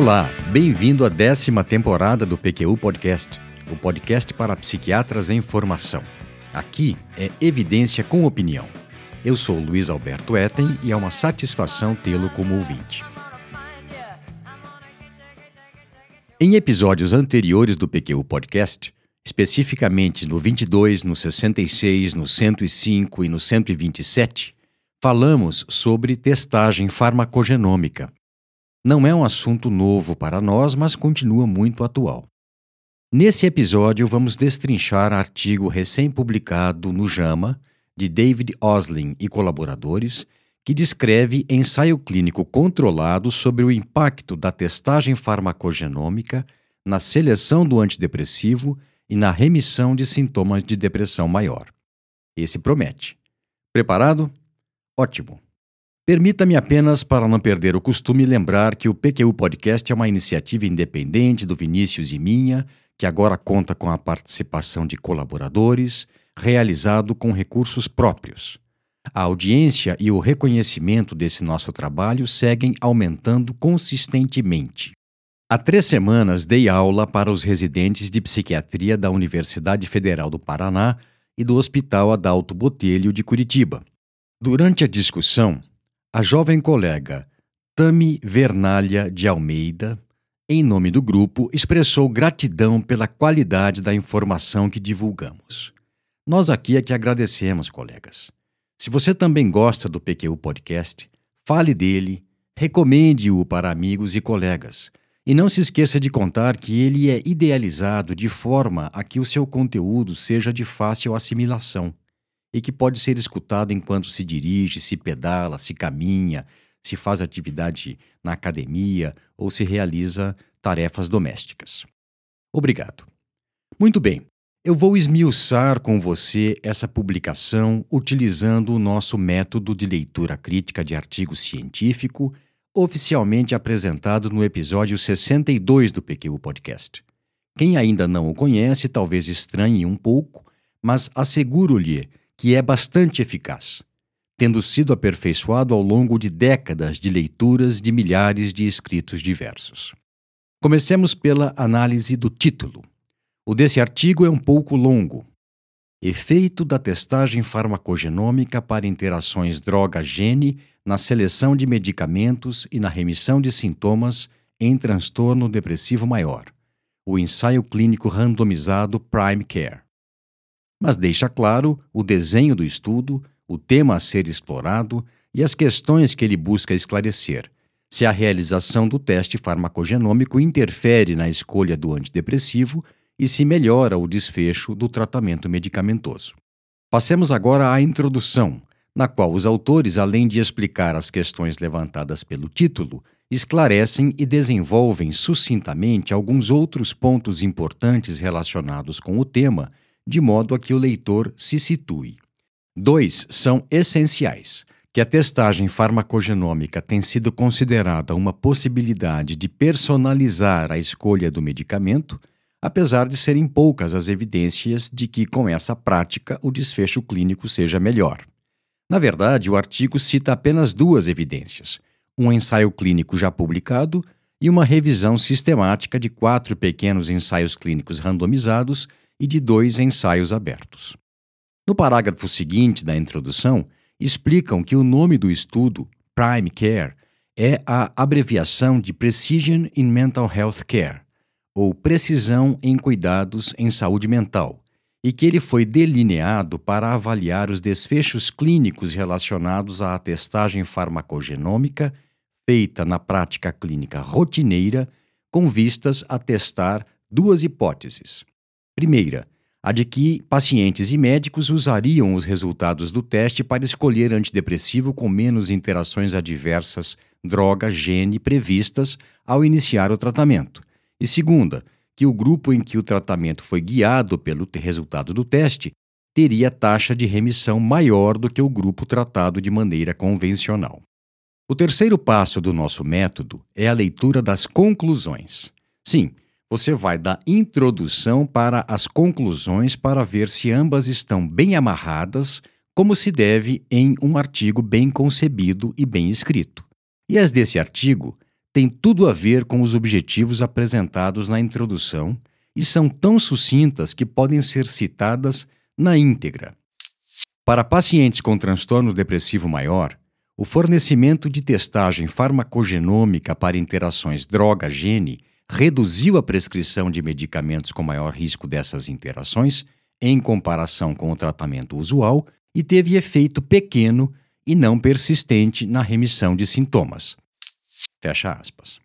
Olá, bem-vindo à décima temporada do PQU Podcast, o podcast para psiquiatras em formação. Aqui é evidência com opinião. Eu sou Luiz Alberto Etten e é uma satisfação tê-lo como ouvinte. Em episódios anteriores do PQU Podcast, especificamente no 22, no 66, no 105 e no 127, falamos sobre testagem farmacogenômica. Não é um assunto novo para nós, mas continua muito atual. Nesse episódio, vamos destrinchar artigo recém-publicado no JAMA, de David Oslin e colaboradores, que descreve ensaio clínico controlado sobre o impacto da testagem farmacogenômica na seleção do antidepressivo e na remissão de sintomas de depressão maior. Esse promete. Preparado? Ótimo! Permita-me apenas, para não perder o costume, lembrar que o PQU Podcast é uma iniciativa independente do Vinícius e minha, que agora conta com a participação de colaboradores, realizado com recursos próprios. A audiência e o reconhecimento desse nosso trabalho seguem aumentando consistentemente. Há três semanas dei aula para os residentes de psiquiatria da Universidade Federal do Paraná e do Hospital Adalto Botelho de Curitiba. Durante a discussão, a jovem colega Tami Vernalha de Almeida, em nome do grupo, expressou gratidão pela qualidade da informação que divulgamos. Nós aqui é que agradecemos, colegas. Se você também gosta do PQU Podcast, fale dele, recomende-o para amigos e colegas. E não se esqueça de contar que ele é idealizado de forma a que o seu conteúdo seja de fácil assimilação e que pode ser escutado enquanto se dirige, se pedala, se caminha, se faz atividade na academia ou se realiza tarefas domésticas. Obrigado. Muito bem, eu vou esmiuçar com você essa publicação utilizando o nosso método de leitura crítica de artigo científico, oficialmente apresentado no episódio 62 do PQ Podcast. Quem ainda não o conhece talvez estranhe um pouco, mas asseguro-lhe que é bastante eficaz, tendo sido aperfeiçoado ao longo de décadas de leituras de milhares de escritos diversos. Comecemos pela análise do título. O desse artigo é um pouco longo. Efeito da testagem farmacogenômica para interações droga-gene na seleção de medicamentos e na remissão de sintomas em transtorno depressivo maior. O ensaio clínico randomizado Prime Care mas deixa claro o desenho do estudo, o tema a ser explorado e as questões que ele busca esclarecer. Se a realização do teste farmacogenômico interfere na escolha do antidepressivo e se melhora o desfecho do tratamento medicamentoso. Passemos agora à introdução, na qual os autores, além de explicar as questões levantadas pelo título, esclarecem e desenvolvem sucintamente alguns outros pontos importantes relacionados com o tema de modo a que o leitor se situe. Dois são essenciais: que a testagem farmacogenômica tem sido considerada uma possibilidade de personalizar a escolha do medicamento, apesar de serem poucas as evidências de que, com essa prática, o desfecho clínico seja melhor. Na verdade, o artigo cita apenas duas evidências: um ensaio clínico já publicado e uma revisão sistemática de quatro pequenos ensaios clínicos randomizados e de dois ensaios abertos. No parágrafo seguinte da introdução, explicam que o nome do estudo, Prime Care, é a abreviação de Precision in Mental Health Care, ou Precisão em Cuidados em Saúde Mental, e que ele foi delineado para avaliar os desfechos clínicos relacionados à testagem farmacogenômica feita na prática clínica rotineira com vistas a testar duas hipóteses. Primeira, a de que pacientes e médicos usariam os resultados do teste para escolher antidepressivo com menos interações adversas droga-gene previstas ao iniciar o tratamento. E segunda, que o grupo em que o tratamento foi guiado pelo resultado do teste teria taxa de remissão maior do que o grupo tratado de maneira convencional. O terceiro passo do nosso método é a leitura das conclusões. Sim, você vai da introdução para as conclusões para ver se ambas estão bem amarradas, como se deve em um artigo bem concebido e bem escrito. E as desse artigo têm tudo a ver com os objetivos apresentados na introdução e são tão sucintas que podem ser citadas na íntegra. Para pacientes com transtorno depressivo maior, o fornecimento de testagem farmacogenômica para interações droga-gene reduziu a prescrição de medicamentos com maior risco dessas interações, em comparação com o tratamento usual, e teve efeito pequeno e não persistente na remissão de sintomas. Fecha aspas.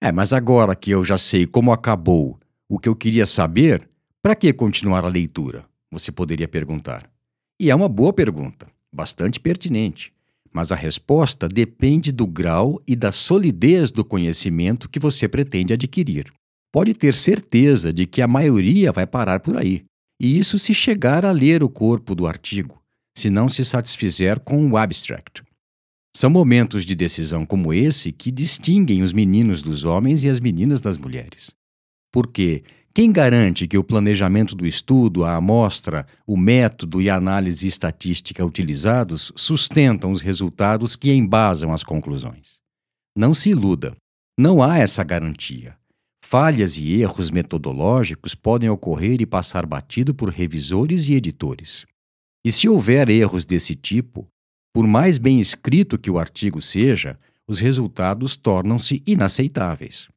É, mas agora que eu já sei como acabou o que eu queria saber, para que continuar a leitura? Você poderia perguntar. E é uma boa pergunta, bastante pertinente mas a resposta depende do grau e da solidez do conhecimento que você pretende adquirir. Pode ter certeza de que a maioria vai parar por aí, e isso se chegar a ler o corpo do artigo, se não se satisfizer com o abstract. São momentos de decisão como esse que distinguem os meninos dos homens e as meninas das mulheres. Porque quem garante que o planejamento do estudo, a amostra, o método e a análise estatística utilizados sustentam os resultados que embasam as conclusões? Não se iluda, não há essa garantia. Falhas e erros metodológicos podem ocorrer e passar batido por revisores e editores. E se houver erros desse tipo, por mais bem escrito que o artigo seja, os resultados tornam-se inaceitáveis.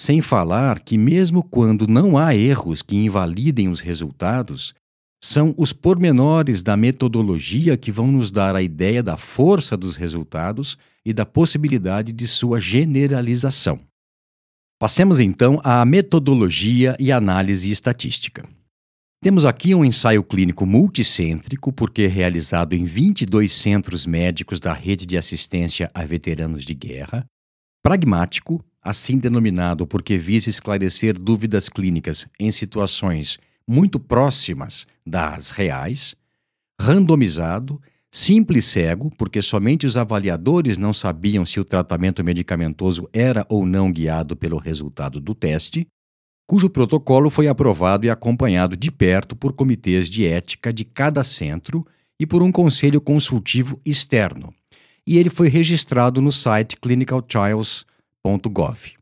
Sem falar que, mesmo quando não há erros que invalidem os resultados, são os pormenores da metodologia que vão nos dar a ideia da força dos resultados e da possibilidade de sua generalização. Passemos então à metodologia e análise estatística. Temos aqui um ensaio clínico multicêntrico, porque realizado em 22 centros médicos da rede de assistência a veteranos de guerra, pragmático, assim denominado porque visa esclarecer dúvidas clínicas em situações muito próximas das reais, randomizado, simples cego, porque somente os avaliadores não sabiam se o tratamento medicamentoso era ou não guiado pelo resultado do teste, cujo protocolo foi aprovado e acompanhado de perto por comitês de ética de cada centro e por um conselho consultivo externo. E ele foi registrado no site clinicaltrials.com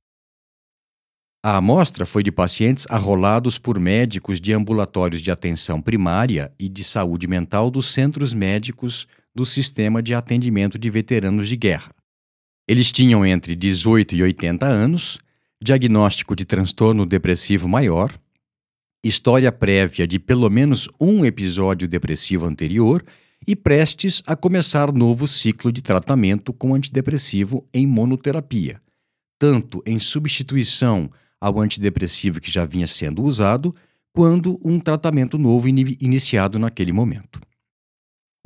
a amostra foi de pacientes arrolados por médicos de ambulatórios de atenção primária e de saúde mental dos centros médicos do Sistema de Atendimento de Veteranos de Guerra. Eles tinham entre 18 e 80 anos, diagnóstico de transtorno depressivo maior, história prévia de pelo menos um episódio depressivo anterior e prestes a começar novo ciclo de tratamento com antidepressivo em monoterapia tanto em substituição ao antidepressivo que já vinha sendo usado, quando um tratamento novo in iniciado naquele momento.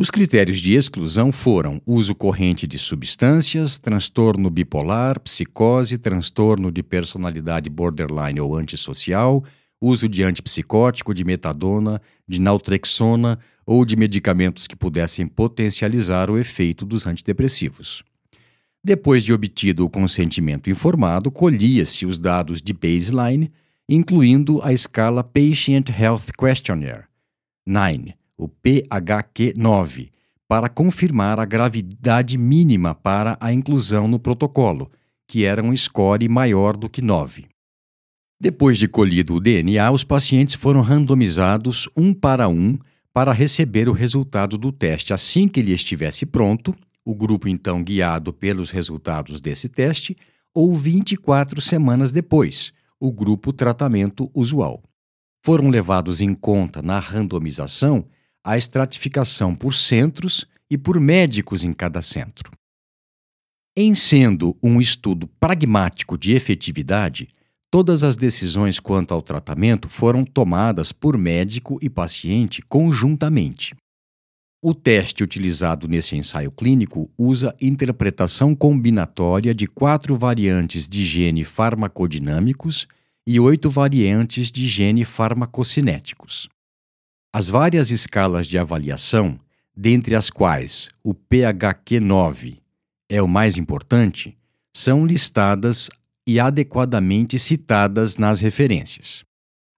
Os critérios de exclusão foram uso corrente de substâncias, transtorno bipolar, psicose, transtorno de personalidade borderline ou antissocial, uso de antipsicótico, de metadona, de naltrexona ou de medicamentos que pudessem potencializar o efeito dos antidepressivos. Depois de obtido o consentimento informado, colhia-se os dados de baseline, incluindo a escala Patient Health Questionnaire 9, o PHQ-9, para confirmar a gravidade mínima para a inclusão no protocolo, que era um score maior do que 9. Depois de colhido o DNA, os pacientes foram randomizados um para um para receber o resultado do teste assim que ele estivesse pronto o grupo então guiado pelos resultados desse teste, ou 24 semanas depois, o grupo tratamento usual. Foram levados em conta na randomização a estratificação por centros e por médicos em cada centro. Em sendo um estudo pragmático de efetividade, todas as decisões quanto ao tratamento foram tomadas por médico e paciente conjuntamente. O teste utilizado nesse ensaio clínico usa interpretação combinatória de quatro variantes de gene farmacodinâmicos e oito variantes de gene farmacocinéticos. As várias escalas de avaliação, dentre as quais o PHQ-9 é o mais importante, são listadas e adequadamente citadas nas referências.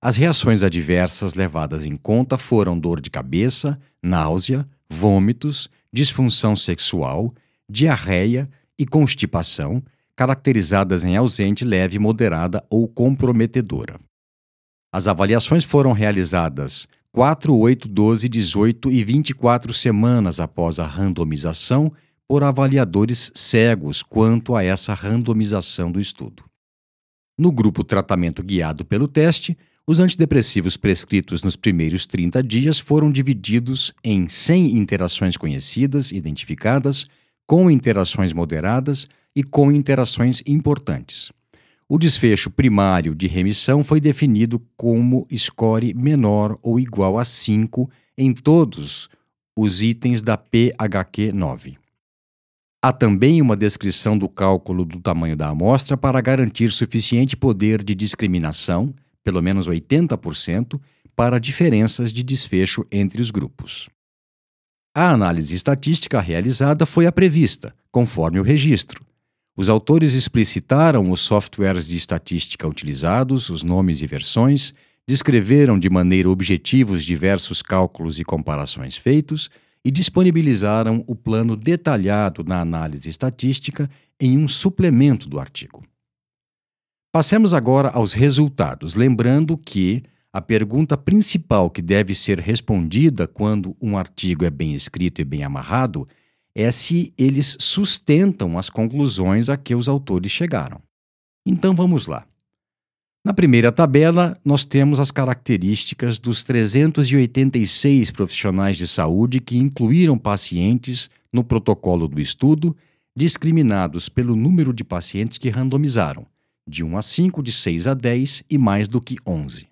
As reações adversas levadas em conta foram dor de cabeça, náusea, vômitos, disfunção sexual, diarreia e constipação, caracterizadas em ausente, leve, moderada ou comprometedora. As avaliações foram realizadas 4, 8, 12, 18 e 24 semanas após a randomização por avaliadores cegos quanto a essa randomização do estudo. No grupo tratamento guiado pelo teste, os antidepressivos prescritos nos primeiros 30 dias foram divididos em 100 interações conhecidas, identificadas, com interações moderadas e com interações importantes. O desfecho primário de remissão foi definido como score menor ou igual a 5 em todos os itens da PHQ 9. Há também uma descrição do cálculo do tamanho da amostra para garantir suficiente poder de discriminação, pelo menos 80%, para diferenças de desfecho entre os grupos. A análise estatística realizada foi a prevista, conforme o registro, os autores explicitaram os softwares de estatística utilizados, os nomes e versões, descreveram de maneira objetiva os diversos cálculos e comparações feitos e disponibilizaram o plano detalhado na análise estatística em um suplemento do artigo. Passemos agora aos resultados, lembrando que a pergunta principal que deve ser respondida quando um artigo é bem escrito e bem amarrado é se eles sustentam as conclusões a que os autores chegaram. Então vamos lá. Na primeira tabela, nós temos as características dos 386 profissionais de saúde que incluíram pacientes no protocolo do estudo, discriminados pelo número de pacientes que randomizaram, de 1 a 5, de 6 a 10 e mais do que 11.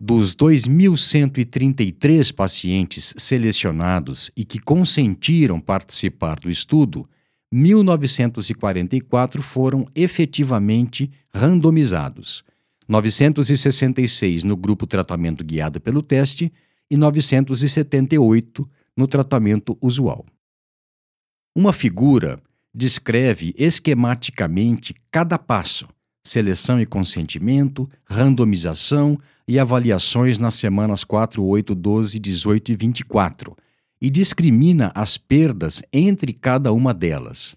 Dos 2.133 pacientes selecionados e que consentiram participar do estudo, 1.944 foram efetivamente randomizados, 966 no grupo tratamento guiado pelo teste e 978 no tratamento usual. Uma figura descreve esquematicamente cada passo seleção e consentimento, randomização e avaliações nas semanas 4, 8, 12, 18 e 24, e discrimina as perdas entre cada uma delas.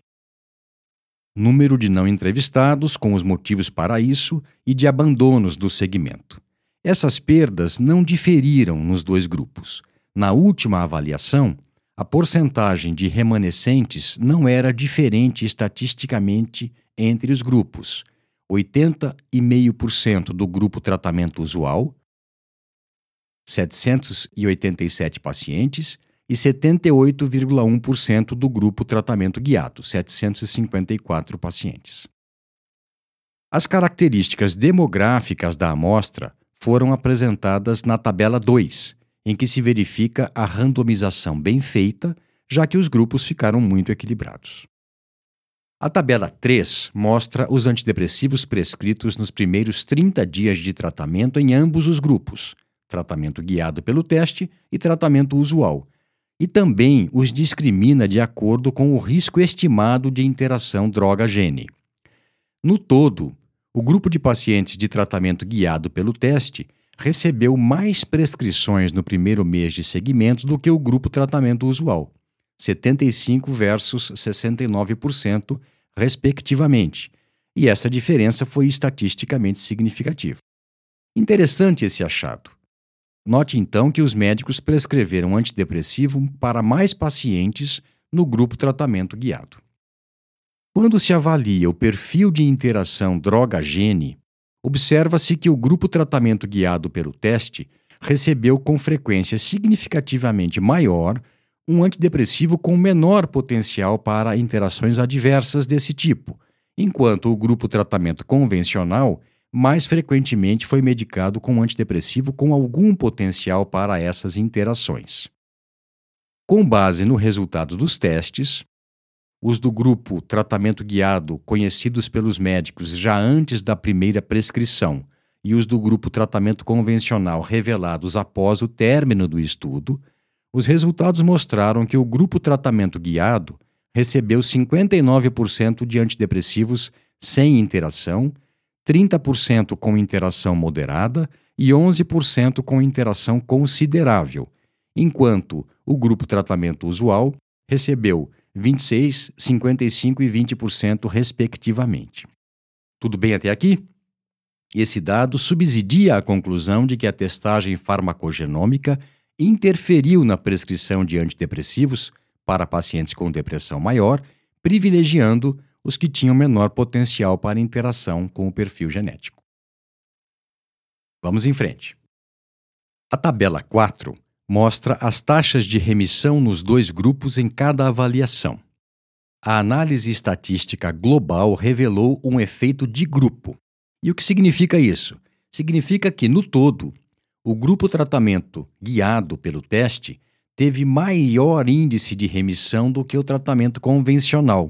Número de não entrevistados, com os motivos para isso, e de abandonos do segmento. Essas perdas não diferiram nos dois grupos. Na última avaliação, a porcentagem de remanescentes não era diferente estatisticamente entre os grupos 80,5% do grupo tratamento usual, 787 pacientes, e 78,1% do grupo tratamento guiado, 754 pacientes. As características demográficas da amostra foram apresentadas na tabela 2, em que se verifica a randomização bem feita, já que os grupos ficaram muito equilibrados. A tabela 3 mostra os antidepressivos prescritos nos primeiros 30 dias de tratamento em ambos os grupos, tratamento guiado pelo teste e tratamento usual, e também os discrimina de acordo com o risco estimado de interação droga-gene. No todo, o grupo de pacientes de tratamento guiado pelo teste recebeu mais prescrições no primeiro mês de segmento do que o grupo tratamento usual. 75% versus 69%, respectivamente, e essa diferença foi estatisticamente significativa. Interessante esse achado. Note então que os médicos prescreveram antidepressivo para mais pacientes no grupo tratamento guiado. Quando se avalia o perfil de interação droga-gene, observa-se que o grupo tratamento guiado pelo teste recebeu com frequência significativamente maior um antidepressivo com menor potencial para interações adversas desse tipo, enquanto o grupo tratamento convencional mais frequentemente foi medicado com antidepressivo com algum potencial para essas interações. Com base no resultado dos testes, os do grupo tratamento guiado, conhecidos pelos médicos já antes da primeira prescrição, e os do grupo tratamento convencional revelados após o término do estudo, os resultados mostraram que o grupo tratamento guiado recebeu 59% de antidepressivos sem interação, 30% com interação moderada e 11% com interação considerável, enquanto o grupo tratamento usual recebeu 26, 55 e 20%, respectivamente. Tudo bem até aqui? Esse dado subsidia a conclusão de que a testagem farmacogenômica interferiu na prescrição de antidepressivos para pacientes com depressão maior, privilegiando os que tinham menor potencial para interação com o perfil genético. Vamos em frente. A tabela 4 mostra as taxas de remissão nos dois grupos em cada avaliação. A análise estatística global revelou um efeito de grupo. E o que significa isso? Significa que, no todo, o grupo tratamento guiado pelo teste teve maior índice de remissão do que o tratamento convencional.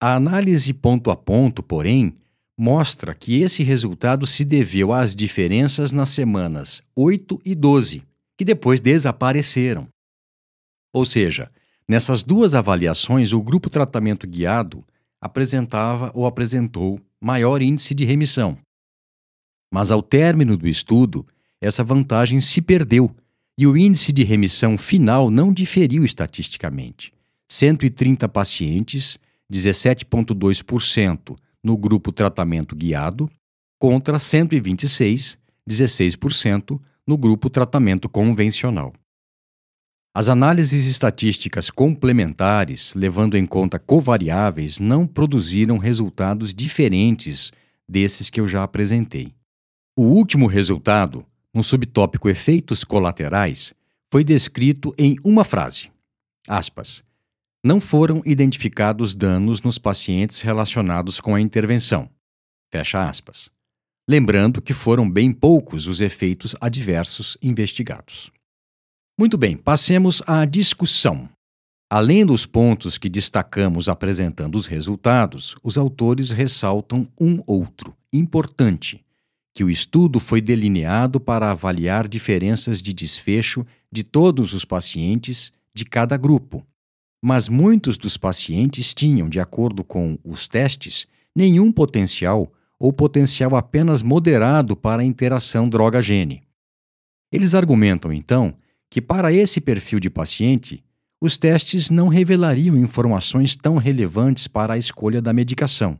A análise ponto a ponto, porém, mostra que esse resultado se deveu às diferenças nas semanas 8 e 12, que depois desapareceram. Ou seja, nessas duas avaliações, o grupo tratamento guiado apresentava ou apresentou maior índice de remissão. Mas ao término do estudo, essa vantagem se perdeu e o índice de remissão final não diferiu estatisticamente. 130 pacientes, 17,2% no grupo tratamento guiado, contra 126, 16% no grupo tratamento convencional. As análises estatísticas complementares, levando em conta covariáveis, não produziram resultados diferentes desses que eu já apresentei. O último resultado, no subtópico Efeitos Colaterais, foi descrito em uma frase. Aspas. Não foram identificados danos nos pacientes relacionados com a intervenção. Fecha aspas lembrando que foram bem poucos os efeitos adversos investigados. Muito bem, passemos à discussão. Além dos pontos que destacamos apresentando os resultados, os autores ressaltam um outro, importante, que o estudo foi delineado para avaliar diferenças de desfecho de todos os pacientes de cada grupo. Mas muitos dos pacientes tinham, de acordo com os testes, nenhum potencial ou potencial apenas moderado para a interação droga-gene. Eles argumentam, então, que para esse perfil de paciente, os testes não revelariam informações tão relevantes para a escolha da medicação,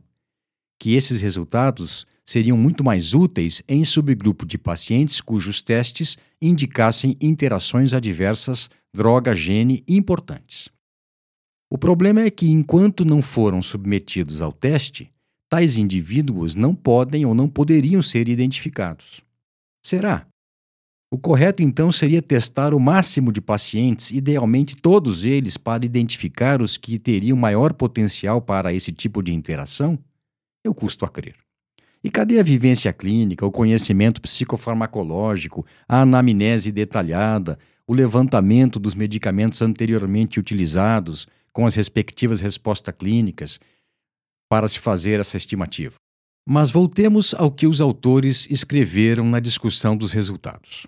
que esses resultados seriam muito mais úteis em subgrupo de pacientes cujos testes indicassem interações adversas droga-gene importantes. O problema é que, enquanto não foram submetidos ao teste, tais indivíduos não podem ou não poderiam ser identificados. Será? O correto então seria testar o máximo de pacientes, idealmente todos eles, para identificar os que teriam maior potencial para esse tipo de interação? Eu custo a crer. E cadê a vivência clínica, o conhecimento psicofarmacológico, a anamnese detalhada, o levantamento dos medicamentos anteriormente utilizados, com as respectivas respostas clínicas, para se fazer essa estimativa. Mas voltemos ao que os autores escreveram na discussão dos resultados.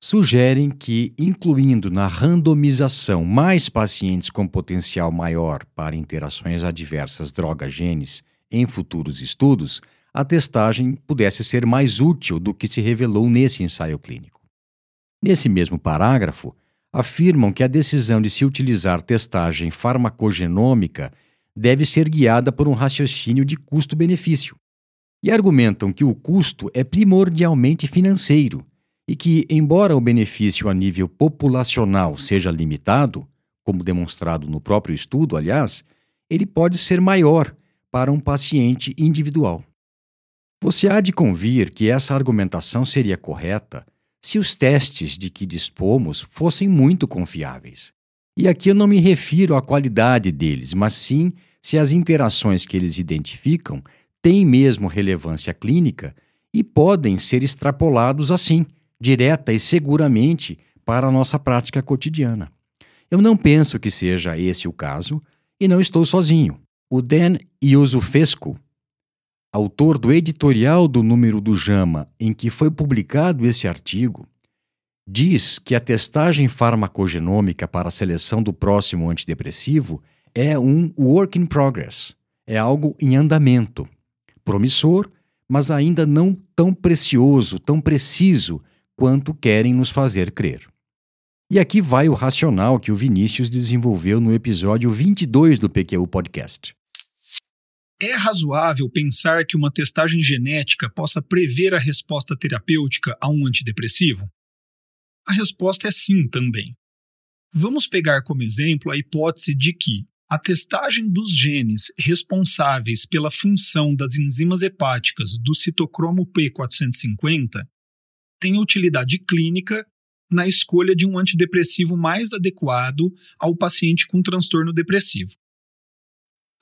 Sugerem que, incluindo na randomização mais pacientes com potencial maior para interações adversas droga-genes em futuros estudos, a testagem pudesse ser mais útil do que se revelou nesse ensaio clínico. Nesse mesmo parágrafo, afirmam que a decisão de se utilizar testagem farmacogenômica deve ser guiada por um raciocínio de custo-benefício. E argumentam que o custo é primordialmente financeiro e que, embora o benefício a nível populacional seja limitado, como demonstrado no próprio estudo, aliás, ele pode ser maior para um paciente individual. Você há de convir que essa argumentação seria correta se os testes de que dispomos fossem muito confiáveis. E aqui eu não me refiro à qualidade deles, mas sim se as interações que eles identificam têm mesmo relevância clínica e podem ser extrapolados assim, direta e seguramente, para a nossa prática cotidiana. Eu não penso que seja esse o caso e não estou sozinho. O Dan Iosufescu, autor do editorial do número do JAMA em que foi publicado esse artigo, diz que a testagem farmacogenômica para a seleção do próximo antidepressivo é um work in progress, é algo em andamento, promissor, mas ainda não tão precioso, tão preciso quanto querem nos fazer crer. E aqui vai o racional que o Vinícius desenvolveu no episódio 22 do PQU Podcast. É razoável pensar que uma testagem genética possa prever a resposta terapêutica a um antidepressivo? A resposta é sim também. Vamos pegar como exemplo a hipótese de que a testagem dos genes responsáveis pela função das enzimas hepáticas do citocromo P450 tem utilidade clínica na escolha de um antidepressivo mais adequado ao paciente com transtorno depressivo.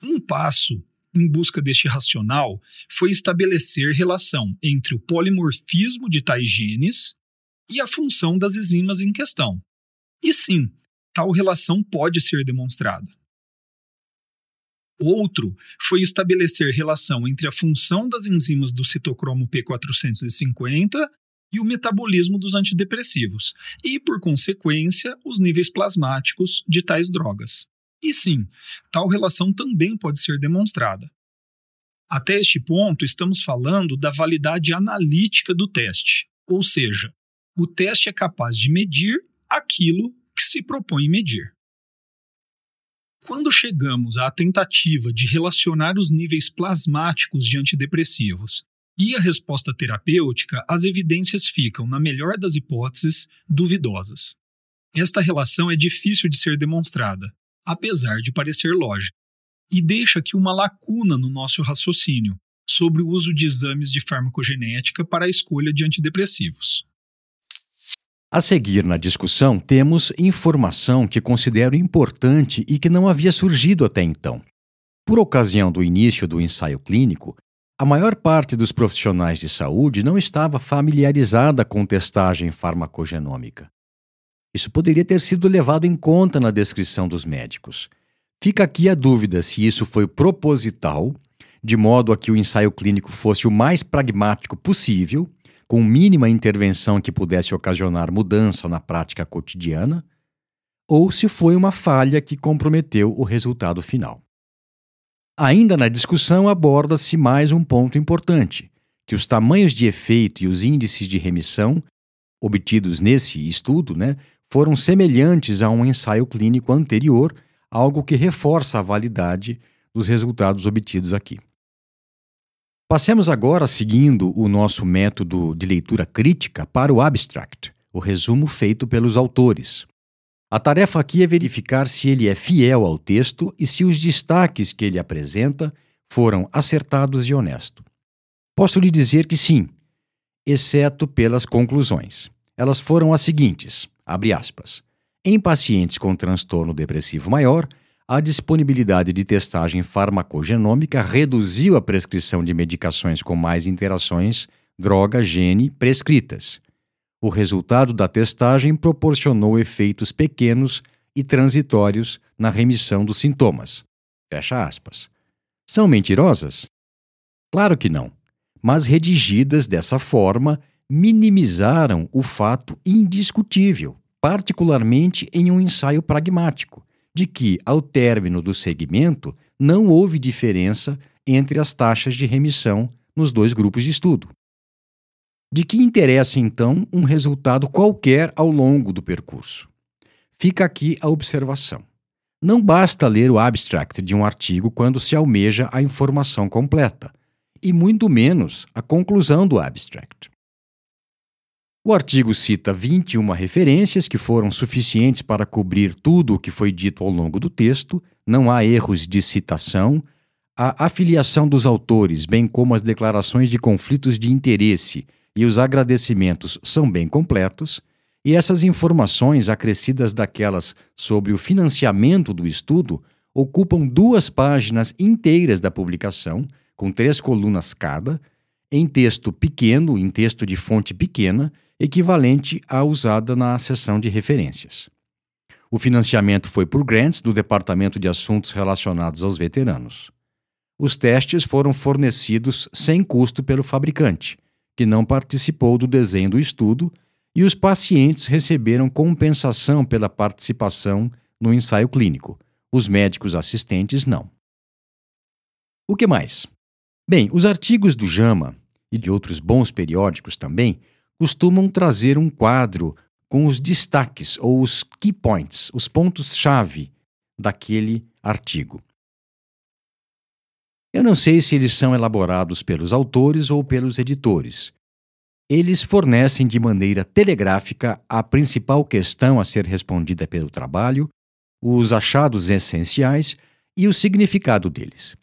Um passo em busca deste racional foi estabelecer relação entre o polimorfismo de tais genes e a função das enzimas em questão. E sim, tal relação pode ser demonstrada. Outro foi estabelecer relação entre a função das enzimas do citocromo P450 e o metabolismo dos antidepressivos, e, por consequência, os níveis plasmáticos de tais drogas. E sim, tal relação também pode ser demonstrada. Até este ponto, estamos falando da validade analítica do teste, ou seja, o teste é capaz de medir aquilo que se propõe medir. Quando chegamos à tentativa de relacionar os níveis plasmáticos de antidepressivos e a resposta terapêutica, as evidências ficam, na melhor das hipóteses, duvidosas. Esta relação é difícil de ser demonstrada, apesar de parecer lógica, e deixa aqui uma lacuna no nosso raciocínio sobre o uso de exames de farmacogenética para a escolha de antidepressivos. A seguir na discussão, temos informação que considero importante e que não havia surgido até então. Por ocasião do início do ensaio clínico, a maior parte dos profissionais de saúde não estava familiarizada com testagem farmacogenômica. Isso poderia ter sido levado em conta na descrição dos médicos. Fica aqui a dúvida se isso foi proposital, de modo a que o ensaio clínico fosse o mais pragmático possível, com mínima intervenção que pudesse ocasionar mudança na prática cotidiana, ou se foi uma falha que comprometeu o resultado final. Ainda na discussão aborda-se mais um ponto importante, que os tamanhos de efeito e os índices de remissão obtidos nesse estudo né, foram semelhantes a um ensaio clínico anterior, algo que reforça a validade dos resultados obtidos aqui. Passemos agora, seguindo o nosso método de leitura crítica, para o abstract, o resumo feito pelos autores. A tarefa aqui é verificar se ele é fiel ao texto e se os destaques que ele apresenta foram acertados e honestos. Posso lhe dizer que sim, exceto pelas conclusões. Elas foram as seguintes: aspas. Em pacientes com transtorno depressivo maior, a disponibilidade de testagem farmacogenômica reduziu a prescrição de medicações com mais interações droga-gene prescritas o resultado da testagem proporcionou efeitos pequenos e transitórios na remissão dos sintomas. Fecha aspas. São mentirosas? Claro que não. Mas redigidas dessa forma, minimizaram o fato indiscutível, particularmente em um ensaio pragmático, de que, ao término do segmento, não houve diferença entre as taxas de remissão nos dois grupos de estudo. De que interessa então um resultado qualquer ao longo do percurso? Fica aqui a observação. Não basta ler o abstract de um artigo quando se almeja a informação completa, e muito menos a conclusão do abstract. O artigo cita 21 referências que foram suficientes para cobrir tudo o que foi dito ao longo do texto, não há erros de citação, a afiliação dos autores, bem como as declarações de conflitos de interesse e os agradecimentos são bem completos, e essas informações acrescidas daquelas sobre o financiamento do estudo ocupam duas páginas inteiras da publicação, com três colunas cada, em texto pequeno, em texto de fonte pequena, equivalente à usada na seção de referências. O financiamento foi por grants do Departamento de Assuntos Relacionados aos Veteranos. Os testes foram fornecidos sem custo pelo fabricante que não participou do desenho do estudo, e os pacientes receberam compensação pela participação no ensaio clínico. Os médicos assistentes não. O que mais? Bem, os artigos do JAMA e de outros bons periódicos também costumam trazer um quadro com os destaques ou os key points, os pontos-chave daquele artigo. Eu não sei se eles são elaborados pelos autores ou pelos editores. Eles fornecem de maneira telegráfica a principal questão a ser respondida pelo trabalho, os achados essenciais e o significado deles.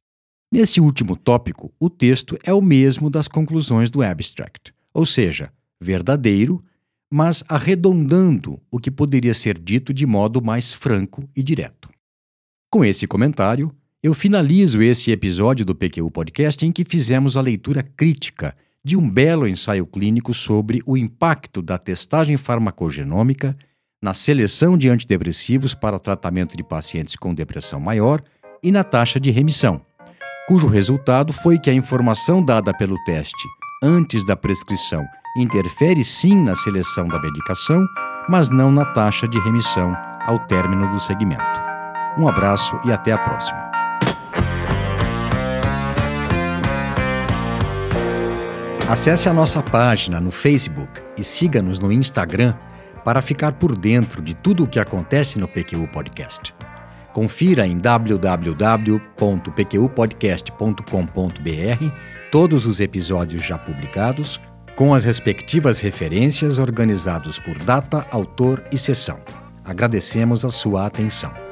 Neste último tópico, o texto é o mesmo das conclusões do abstract, ou seja, verdadeiro, mas arredondando o que poderia ser dito de modo mais franco e direto. Com esse comentário, eu finalizo esse episódio do PQU Podcast em que fizemos a leitura crítica de um belo ensaio clínico sobre o impacto da testagem farmacogenômica na seleção de antidepressivos para tratamento de pacientes com depressão maior e na taxa de remissão, cujo resultado foi que a informação dada pelo teste antes da prescrição interfere sim na seleção da medicação, mas não na taxa de remissão ao término do segmento. Um abraço e até a próxima. Acesse a nossa página no Facebook e siga-nos no Instagram para ficar por dentro de tudo o que acontece no PQU Podcast. Confira em www.pqpodcast.com.br todos os episódios já publicados, com as respectivas referências organizados por data, autor e sessão. Agradecemos a sua atenção.